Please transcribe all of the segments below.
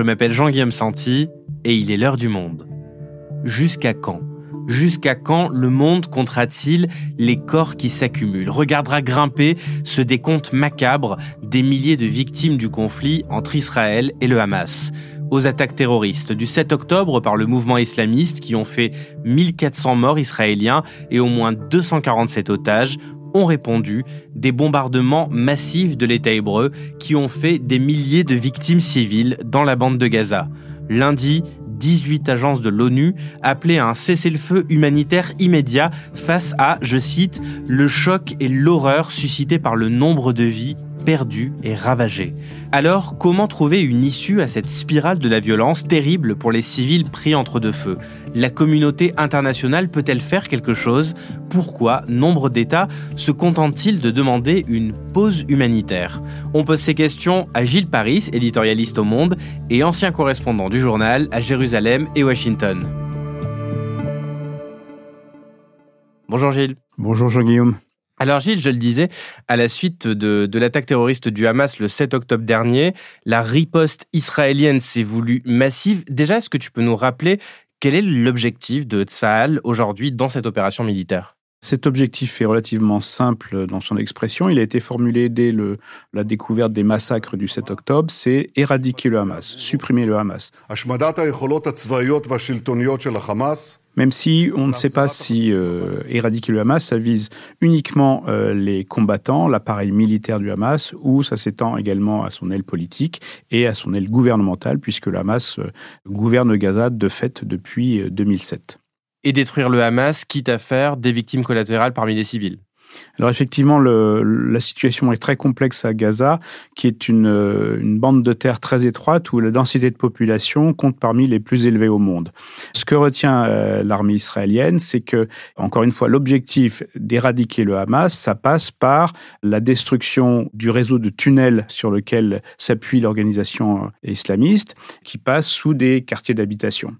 je m'appelle Jean-Guillaume Santi et il est l'heure du monde. Jusqu'à quand? Jusqu'à quand le monde comptera-t-il les corps qui s'accumulent? Regardera grimper ce décompte macabre des milliers de victimes du conflit entre Israël et le Hamas. Aux attaques terroristes du 7 octobre par le mouvement islamiste qui ont fait 1400 morts israéliens et au moins 247 otages ont répondu des bombardements massifs de l'État hébreu qui ont fait des milliers de victimes civiles dans la bande de Gaza. Lundi, 18 agences de l'ONU appelaient à un cessez-le-feu humanitaire immédiat face à, je cite, le choc et l'horreur suscités par le nombre de vies perdu et ravagé. Alors, comment trouver une issue à cette spirale de la violence terrible pour les civils pris entre deux feux? La communauté internationale peut-elle faire quelque chose? Pourquoi nombre d'États se contentent-ils de demander une pause humanitaire? On pose ces questions à Gilles Paris, éditorialiste au Monde et ancien correspondant du journal à Jérusalem et Washington. Bonjour Gilles. Bonjour Jean-Guillaume. Alors Gilles, je le disais, à la suite de, l'attaque terroriste du Hamas le 7 octobre dernier, la riposte israélienne s'est voulue massive. Déjà, est-ce que tu peux nous rappeler quel est l'objectif de Tsahal aujourd'hui dans cette opération militaire? Cet objectif est relativement simple dans son expression. Il a été formulé dès le, la découverte des massacres du 7 octobre. C'est éradiquer le Hamas, supprimer le Hamas. Même si on ne sait pas si euh, éradiquer le Hamas, ça vise uniquement euh, les combattants, l'appareil militaire du Hamas, ou ça s'étend également à son aile politique et à son aile gouvernementale, puisque le Hamas euh, gouverne Gaza de fait depuis 2007. Et détruire le Hamas, quitte à faire des victimes collatérales parmi les civils alors effectivement, la situation est très complexe à Gaza, qui est une, bande de terre très étroite où la densité de population compte parmi les plus élevées au monde. Ce que retient euh, l'armée israélienne, c'est que, encore une fois, l'objectif d'éradiquer le Hamas, ça passe par la destruction du réseau de tunnels sur lequel s'appuie l'organisation euh, islamiste, qui passe sous des quartiers d'habitation.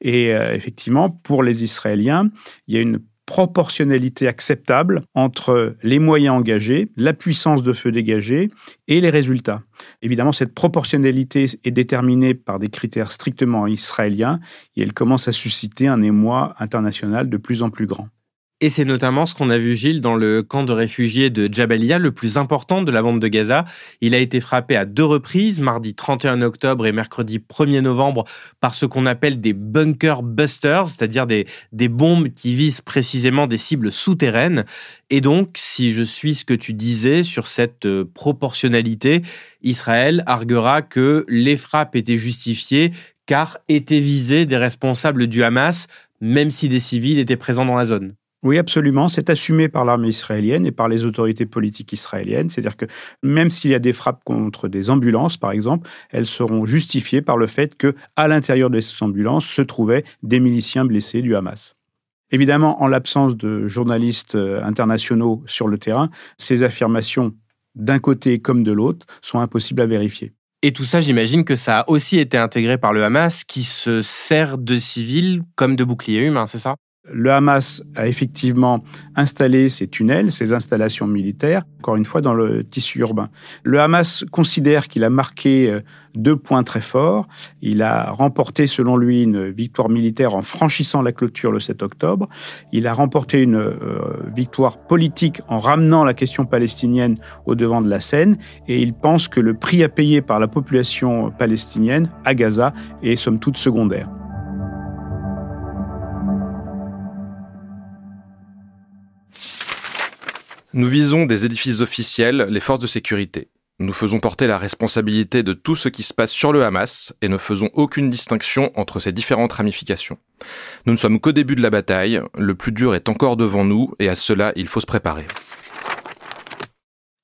Et euh, effectivement, pour les Israéliens, il y a une proportionnalité acceptable entre les moyens engagés, la puissance de feu dégagée et les résultats. Évidemment, cette proportionnalité est déterminée par des critères strictement israéliens et elle commence à susciter un émoi international de plus en plus grand. Et c'est notamment ce qu'on a vu, Gilles, dans le camp de réfugiés de Jabalia, le plus important de la bande de Gaza. Il a été frappé à deux reprises, mardi 31 octobre et mercredi 1er novembre, par ce qu'on appelle des bunker busters, c'est-à-dire des, des bombes qui visent précisément des cibles souterraines. Et donc, si je suis ce que tu disais sur cette euh, proportionnalité, Israël arguera que les frappes étaient justifiées car étaient visés des responsables du Hamas, même si des civils étaient présents dans la zone. Oui, absolument. C'est assumé par l'armée israélienne et par les autorités politiques israéliennes. C'est-à-dire que même s'il y a des frappes contre des ambulances, par exemple, elles seront justifiées par le fait que, à l'intérieur de ces ambulances, se trouvaient des miliciens blessés du Hamas. Évidemment, en l'absence de journalistes euh, internationaux sur le terrain, ces affirmations, d'un côté comme de l'autre, sont impossibles à vérifier. Et tout ça, j'imagine que ça a aussi été intégré par le Hamas, qui se sert de civils comme de boucliers humains, c'est ça? Le Hamas a effectivement installé ces tunnels, ces installations militaires, encore une fois, dans le tissu urbain. Le Hamas considère qu'il a marqué euh, deux points très forts. Il a remporté, selon lui, une victoire militaire en franchissant la clôture le 7 octobre. Il a remporté une euh, victoire politique en ramenant la question palestinienne au devant de la scène. Et il pense que le prix à payer par la population palestinienne à Gaza est somme toute secondaire. Nous visons des édifices officiels, les forces de sécurité. Nous faisons porter la responsabilité de tout ce qui se passe sur le Hamas et ne faisons aucune distinction entre ces différentes ramifications. Nous ne sommes qu'au début de la bataille, le plus dur est encore devant nous et à cela il faut se préparer.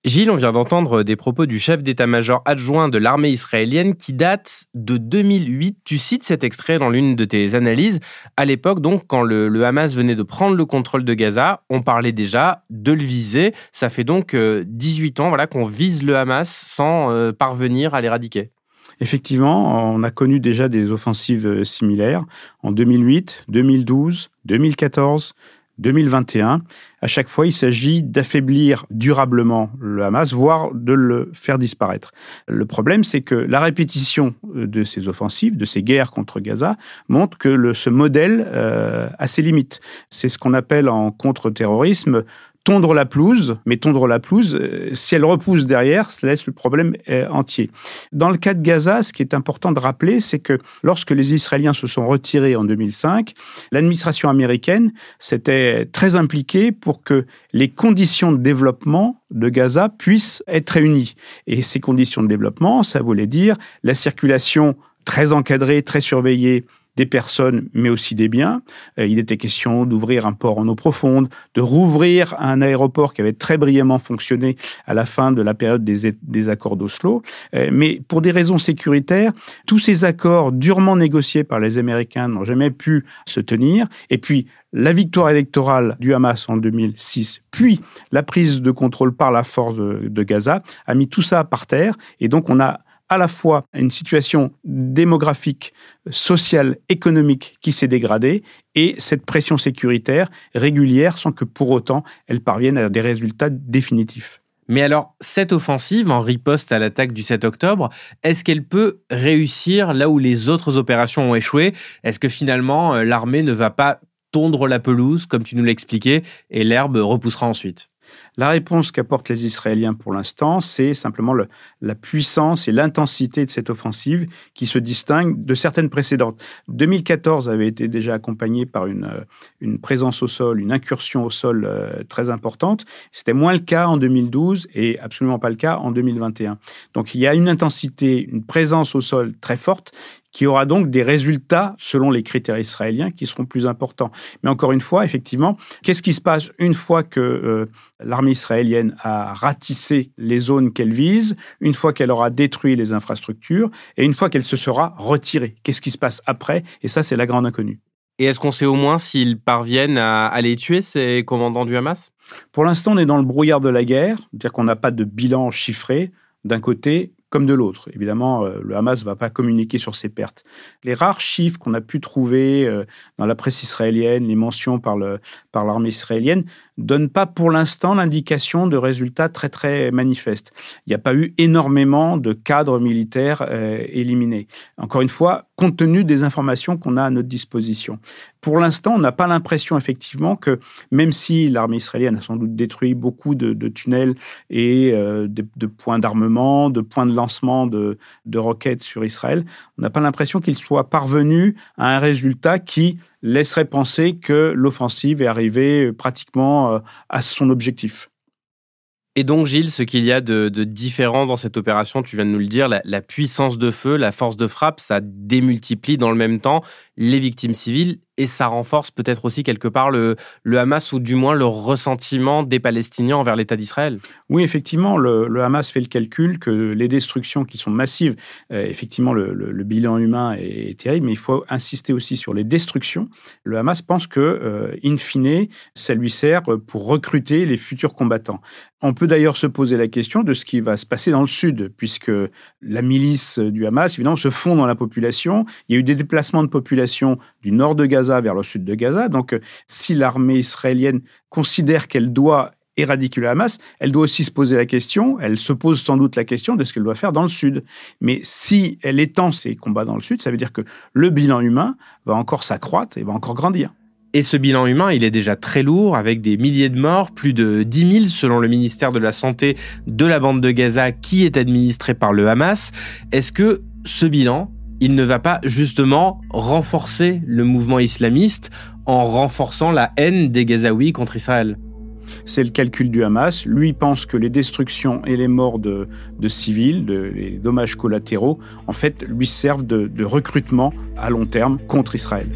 Gilles, on vient d'entendre des propos du chef d'état-major adjoint de l'armée israélienne qui date de 2008. Tu cites cet extrait dans l'une de tes analyses. À l'époque, donc, quand le, Hamas venait de prendre le contrôle de Gaza, on parlait déjà de le viser. Ça fait donc 18 euh, ans voilà, qu'on vise le Hamas sans euh, parvenir à l'éradiquer. Effectivement, on a connu déjà des offensives euh, similaires en 2008, 2012, 2014, 2021. À chaque fois, il s'agit d'affaiblir durablement le Hamas, voire de le faire disparaître. Le problème, c'est que la répétition de ces offensives, de ces guerres contre Gaza, montre que le, ce modèle euh, a ses limites. C'est ce qu'on appelle en contre-terrorisme tondre la pelouse, mais tondre la pelouse, euh, si elle repousse derrière, ça laisse le problème euh, entier. Dans le cas de Gaza, ce qui est important de rappeler, c'est que lorsque les Israéliens se sont retirés en 2005, l'administration américaine s'était très impliquée pour que les conditions de développement de Gaza puissent être réunies. Et ces conditions de développement, ça voulait dire la circulation très encadrée, très surveillée des personnes, mais aussi des biens. Euh, il était question d'ouvrir un port en eau profonde, de rouvrir un aéroport qui avait très brillamment fonctionné à la fin de la période des, accords d'Oslo. Euh, mais pour des raisons sécuritaires, tous ces accords durement négociés par les Américains n'ont jamais pu se tenir. Et puis, la victoire électorale du Hamas en 2006, puis la prise de contrôle par la force de Gaza, a mis tout ça par terre. Et donc, on a à la fois une situation démographique, sociale, économique qui s'est dégradée et cette pression sécuritaire régulière sans que pour autant elle parvienne à des résultats définitifs. Mais alors, cette offensive en riposte à l'attaque du 7 octobre, est-ce qu'elle peut réussir là où les autres opérations ont échoué? Est-ce que finalement euh, l'armée ne va pas tondre la pelouse, comme tu nous l'expliquais, et l'herbe repoussera ensuite? La réponse qu'apportent les Israéliens pour l'instant, c'est simplement la puissance et l'intensité de cette offensive qui se distingue de certaines précédentes. 2014 avait été déjà accompagné par une, euh, une présence au sol, une incursion au sol euh, très importante. C'était moins le cas en 2012 et absolument pas le cas en 2021. Donc il y a une intensité, une présence au sol très forte qui aura donc des résultats selon les critères israéliens qui seront plus importants. Mais encore une fois, effectivement, qu'est-ce qui se passe une fois que euh, l'armée israélienne a ratissé les zones qu'elle vise, une fois qu'elle aura détruit les infrastructures et une fois qu'elle se sera retirée? Qu'est-ce qui se passe après? Et ça, c'est la grande inconnue. Et est-ce qu'on sait au moins s'ils parviennent à, à les tuer, ces commandants du Hamas? Pour l'instant, on est dans le brouillard de la guerre, c'est-à-dire qu'on n'a pas de bilan chiffré d'un côté comme de l'autre. Évidemment, euh, le Hamas ne va pas communiquer sur ses pertes. Les rares chiffres qu'on a pu trouver euh, dans la presse israélienne, les mentions par l'armée par israélienne, donne pas pour l'instant l'indication de résultats très très manifestes. Il n'y a pas eu énormément de cadres militaires euh, éliminés. Encore une fois, compte tenu des informations qu'on a à notre disposition. Pour l'instant, on n'a pas l'impression effectivement que même si l'armée israélienne a sans doute détruit beaucoup de, tunnels et euh, de, points d'armement, de points de lancement de, de roquettes sur Israël, on n'a pas l'impression qu'il soit parvenu à un résultat qui laisserait penser que l'offensive est arrivée pratiquement euh, à son objectif. Et donc, Gilles, ce qu'il y a de, différent dans cette opération, tu viens de nous le dire, la, puissance de feu, la force de frappe, ça démultiplie dans le même temps les victimes civiles et ça renforce peut-être aussi quelque part le, le, Hamas ou du moins le ressentiment des Palestiniens envers l'État d'Israël. Oui, effectivement, le, Hamas fait le calcul que les destructions qui sont massives, euh, effectivement, le, bilan humain est, terrible, mais il faut insister aussi sur les destructions. Le Hamas pense que, euh, in fine, ça lui sert pour recruter les futurs combattants. On peut d'ailleurs se poser la question de ce qui va se passer dans le sud, puisque la milice du Hamas, évidemment, se fond dans la population. Il y a eu des déplacements de population du nord de Gaza vers le sud de Gaza. Donc, si l'armée israélienne considère qu'elle doit éradiquer le Hamas, elle doit aussi se poser la question, elle se pose sans doute la question de ce qu'elle doit faire dans le sud. Mais si elle étend ses combats dans le sud, ça veut dire que le bilan humain va encore s'accroître et va encore grandir. Et ce bilan humain, il est déjà très lourd, avec des milliers de morts, plus de 10 000 selon le ministère de la Santé de la bande de Gaza qui est administrée par le Hamas. Est-ce que ce bilan, il ne va pas justement renforcer le mouvement islamiste en renforçant la haine des Gazaouis contre Israël c'est le calcul du Hamas. Lui pense que les destructions et les morts de, civils, les dommages collatéraux, en fait, lui servent de recrutement à long terme contre Israël.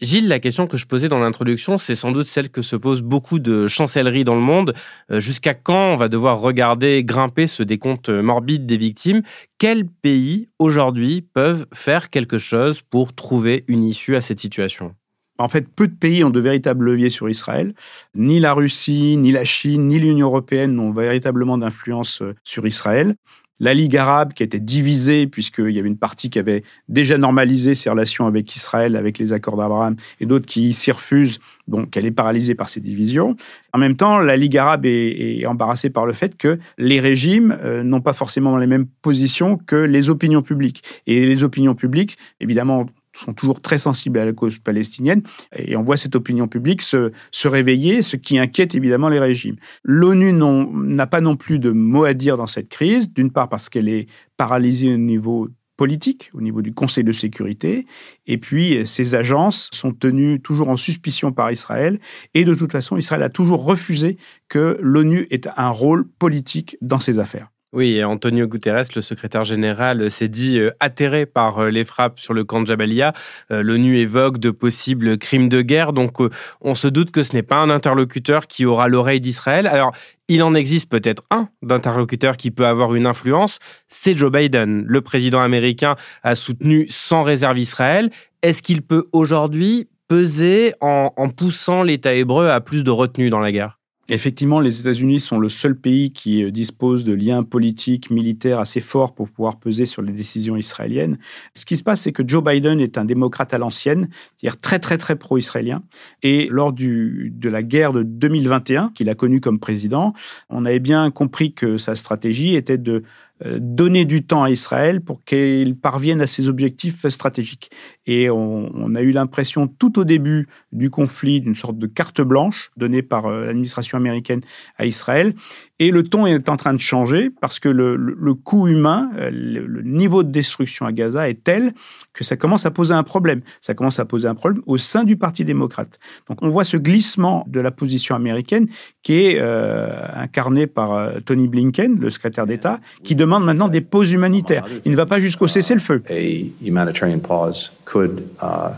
Gilles, la question que je posais dans l'introduction, c'est sans doute celle que se posent beaucoup de chancelleries dans le monde. Euh, jusqu'à quand on va devoir regarder grimper ce décompte morbide des victimes? Quels pays aujourd'hui peuvent faire quelque chose pour trouver une issue à cette situation? En fait, peu de pays ont de véritables leviers sur Israël. Ni la Russie, ni la Chine, ni l'Union européenne n'ont véritablement d'influence euh, sur Israël. La Ligue arabe qui était divisée, puisqu'il y avait une partie qui avait déjà normalisé ses relations avec Israël, avec les accords d'Abraham, et d'autres qui s'y refusent, donc elle est paralysée par ces divisions. En même temps, la Ligue arabe est, embarrassée par le fait que les régimes euh, n'ont pas forcément les mêmes positions que les opinions publiques. Et les opinions publiques, évidemment, sont toujours très sensibles à la cause palestinienne, et on voit cette opinion publique se, réveiller, ce qui inquiète évidemment les régimes. L'ONU n'a pas non plus de mot à dire dans cette crise, d'une part parce qu'elle est paralysée au niveau politique, au niveau du Conseil de sécurité, et puis ces agences sont tenues toujours en suspicion par Israël, et de toute façon, Israël a toujours refusé que l'ONU ait un rôle politique dans ces affaires. Oui, Antonio Guterres, le secrétaire général, s'est dit euh, atterré par euh, les frappes sur le camp de Jabalia. Euh, L'ONU évoque de possibles crimes de guerre, donc on se doute que ce n'est pas un interlocuteur qui aura l'oreille d'Israël. Alors, il en existe peut-être un d'interlocuteur qui peut avoir une influence, c'est Joe Biden. Le président américain a soutenu sans réserve Israël. Est-ce qu'il peut aujourd'hui peser en poussant l'État hébreu à plus de retenue dans la guerre? Effectivement, les États-Unis sont le seul pays qui euh, dispose de liens politiques, militaires assez forts pour pouvoir peser sur les décisions israéliennes. Ce qui se passe, c'est que Joe Biden est un démocrate à l'ancienne, c'est-à-dire très très très pro-israélien. Et lors de la guerre de 2021, qu'il a connue comme président, on avait bien compris que sa stratégie était de euh, donner du temps à Israël pour qu'il parvienne à ses objectifs stratégiques. Et on, a eu l'impression tout au début du conflit d'une sorte de carte blanche donnée par euh, l'administration américaine à Israël. Et le ton est en train de changer parce que le, coût humain, euh, le, niveau de destruction à Gaza est tel que ça commence à poser un problème. Ça commence à poser un problème au sein du Parti démocrate. Donc on voit ce glissement de la position américaine qui est euh, incarné par Tony Blinken, le secrétaire d'État, qui demande maintenant des pauses humanitaires. Il ne va pas jusqu'au cessez-le-feu. Could uh,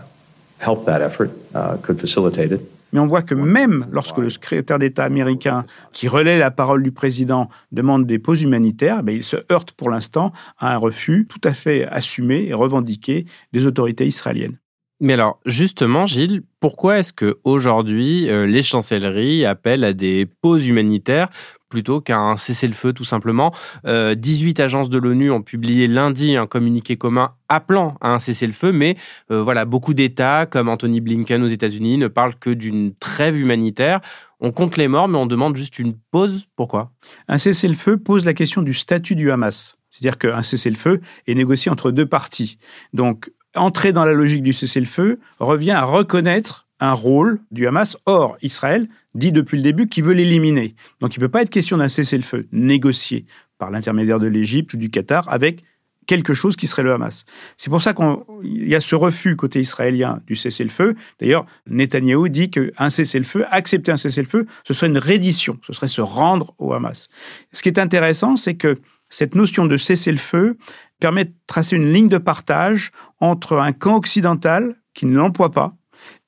help that effort, uh, could facilitate it. Mais on voit que même lorsque le secrétaire d'État américain, qui relaie la parole du président, demande des pauses humanitaires, ben il se heurte pour l'instant à un refus tout à fait assumé et revendiqué des autorités israéliennes. Mais alors, justement, Gilles, pourquoi est-ce que aujourd'hui euh, les chancelleries appellent à des pauses humanitaires plutôt qu'à un cessez-le-feu tout simplement? 18 euh, agences de l'ONU ont publié lundi un communiqué commun appelant à un cessez-le-feu, mais euh, voilà, beaucoup d'États comme Anthony Blinken aux États-Unis ne parlent que d'une trêve humanitaire. On compte les morts, mais on demande juste une pause. Pourquoi? Un cessez-le-feu pose la question du statut du Hamas. C'est-à-dire qu'un cessez-le-feu est négocié entre deux parties. Donc, entrer dans la logique du cessez-le-feu revient à reconnaître un rôle du Hamas. Or, Israël dit depuis le début qu'il veut l'éliminer. Donc il ne peut pas être question d'un cessez-le-feu négocié par l'intermédiaire de l'Égypte ou du Qatar avec quelque chose qui serait le Hamas. C'est pour ça qu'il y a ce refus côté israélien du cessez-le-feu. D'ailleurs, Netanyahou dit qu'un cessez-le-feu, accepter un cessez-le-feu, ce serait une reddition, ce serait se rendre au Hamas. Ce qui est intéressant, c'est que cette notion de cessez-le-feu permet de tracer une ligne de partage entre un camp occidental qui ne l'emploie pas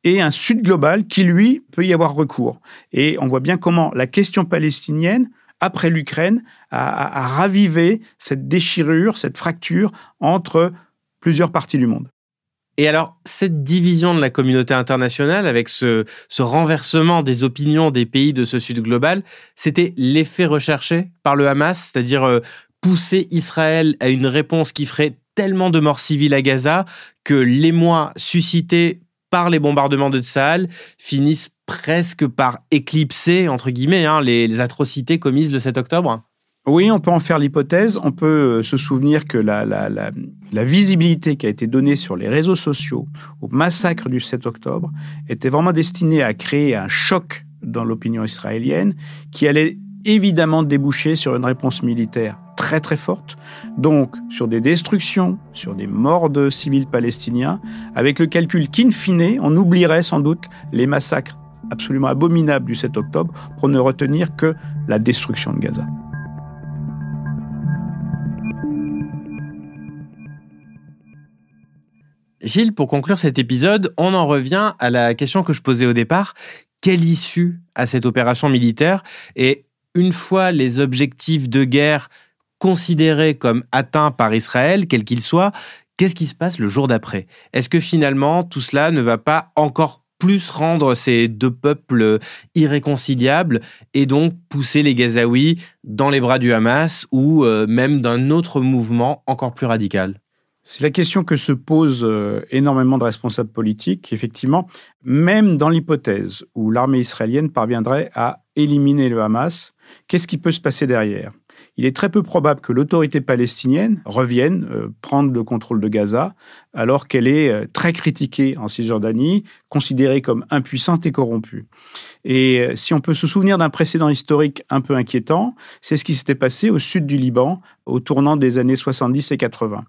et un Sud global qui, lui, peut y avoir recours. Et on voit bien comment la question palestinienne, après l'Ukraine, a, ravivé cette déchirure, cette fracture entre plusieurs parties du monde. Et alors, cette division de la communauté internationale, avec ce, renversement des opinions des pays de ce Sud global, c'était l'effet recherché par le Hamas, c'est-à-dire euh, pousser Israël à une réponse qui ferait tellement de morts civiles à Gaza que l'émoi suscité par les bombardements de Tsahal finissent presque par éclipser, entre guillemets, hein, les, atrocités commises le 7 octobre oui, on peut en faire l'hypothèse. On peut euh, se souvenir que la, la, visibilité qui a été donnée sur les réseaux sociaux au massacre du 7 octobre était vraiment destinée à créer un choc dans l'opinion israélienne qui allait évidemment déboucher sur une réponse militaire très très forte, donc sur des destructions, sur des morts de civils palestiniens, avec le calcul qu'in fine, on oublierait sans doute les massacres absolument abominables du 7 octobre pour ne retenir que la destruction de Gaza. Gilles, pour conclure cet épisode, on en revient à la question que je posais au départ. Quelle issue à cette opération militaire? Et une fois les objectifs de guerre considérés comme atteints par Israël, quels qu'ils soient, qu'est-ce qui se passe le jour d'après? Est-ce que finalement tout cela ne va pas encore plus rendre ces deux peuples irréconciliables et donc pousser les Gazaouis dans les bras du Hamas ou euh, même d'un autre mouvement encore plus radical? C'est la question que se posent euh, énormément de responsables politiques. Effectivement, même dans l'hypothèse où l'armée israélienne parviendrait à éliminer le Hamas, qu'est-ce qui peut se passer derrière? Il est très peu probable que l'autorité palestinienne revienne euh, prendre le contrôle de Gaza, alors qu'elle est euh, très critiquée en Cisjordanie, considérée comme impuissante et corrompue. Et euh, si on peut se souvenir d'un précédent historique un peu inquiétant, c'est ce qui s'était passé au sud du Liban au tournant des années 70 et 80.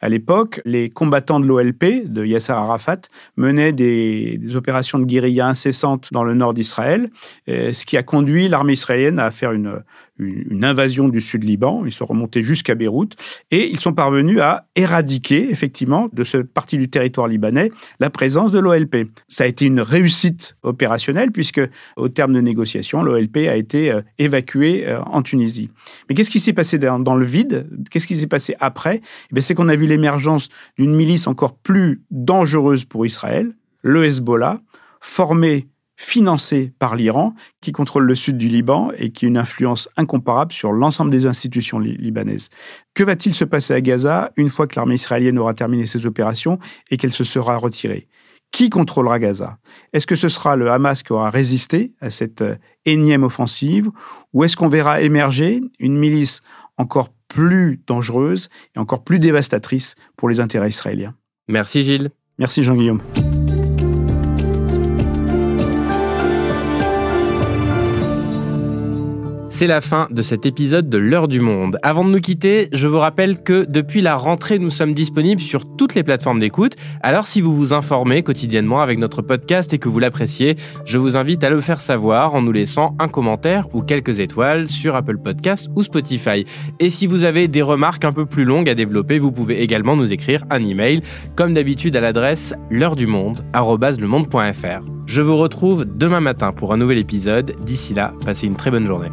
À l'époque, les combattants de l'OLP, de Yasser Arafat, menaient des, des, opérations de guérilla incessantes dans le nord d'Israël, ce qui a conduit l'armée israélienne à faire une, une, invasion du sud Liban. Ils sont remontés jusqu'à Beyrouth et ils sont parvenus à éradiquer, effectivement, de cette partie du territoire libanais, la présence de l'OLP. Ça a été une réussite opérationnelle puisque, au terme de négociations, l'OLP a été euh, évacué euh, en Tunisie. Mais qu'est-ce qui s'est passé dans, le vide? Qu'est-ce qui s'est passé après? Eh C'est qu'on a vu l'émergence d'une milice encore plus dangereuse pour Israël, le Hezbollah, formée financé par l'Iran, qui contrôle le sud du Liban et qui a une influence incomparable sur l'ensemble des institutions libanaises. Que va-t-il se passer à Gaza une fois que l'armée israélienne aura terminé ses opérations et qu'elle se sera retirée? Qui contrôlera Gaza? Est-ce que ce sera le Hamas qui aura résisté à cette euh, énième offensive ou est-ce qu'on verra émerger une milice encore plus dangereuse et encore plus dévastatrice pour les intérêts israéliens? Merci Gilles. Merci Jean-Guillaume. C'est la fin de cet épisode de L'heure du monde. Avant de nous quitter, je vous rappelle que depuis la rentrée, nous sommes disponibles sur toutes les plateformes d'écoute. Alors si vous vous informez quotidiennement avec notre podcast et que vous l'appréciez, je vous invite à le faire savoir en nous laissant un commentaire ou quelques étoiles sur Apple Podcast ou Spotify. Et si vous avez des remarques un peu plus longues à développer, vous pouvez également nous écrire un email, comme d'habitude à l'adresse l'heure du monde, Je vous retrouve demain matin pour un nouvel épisode. D'ici là, passez une très bonne journée.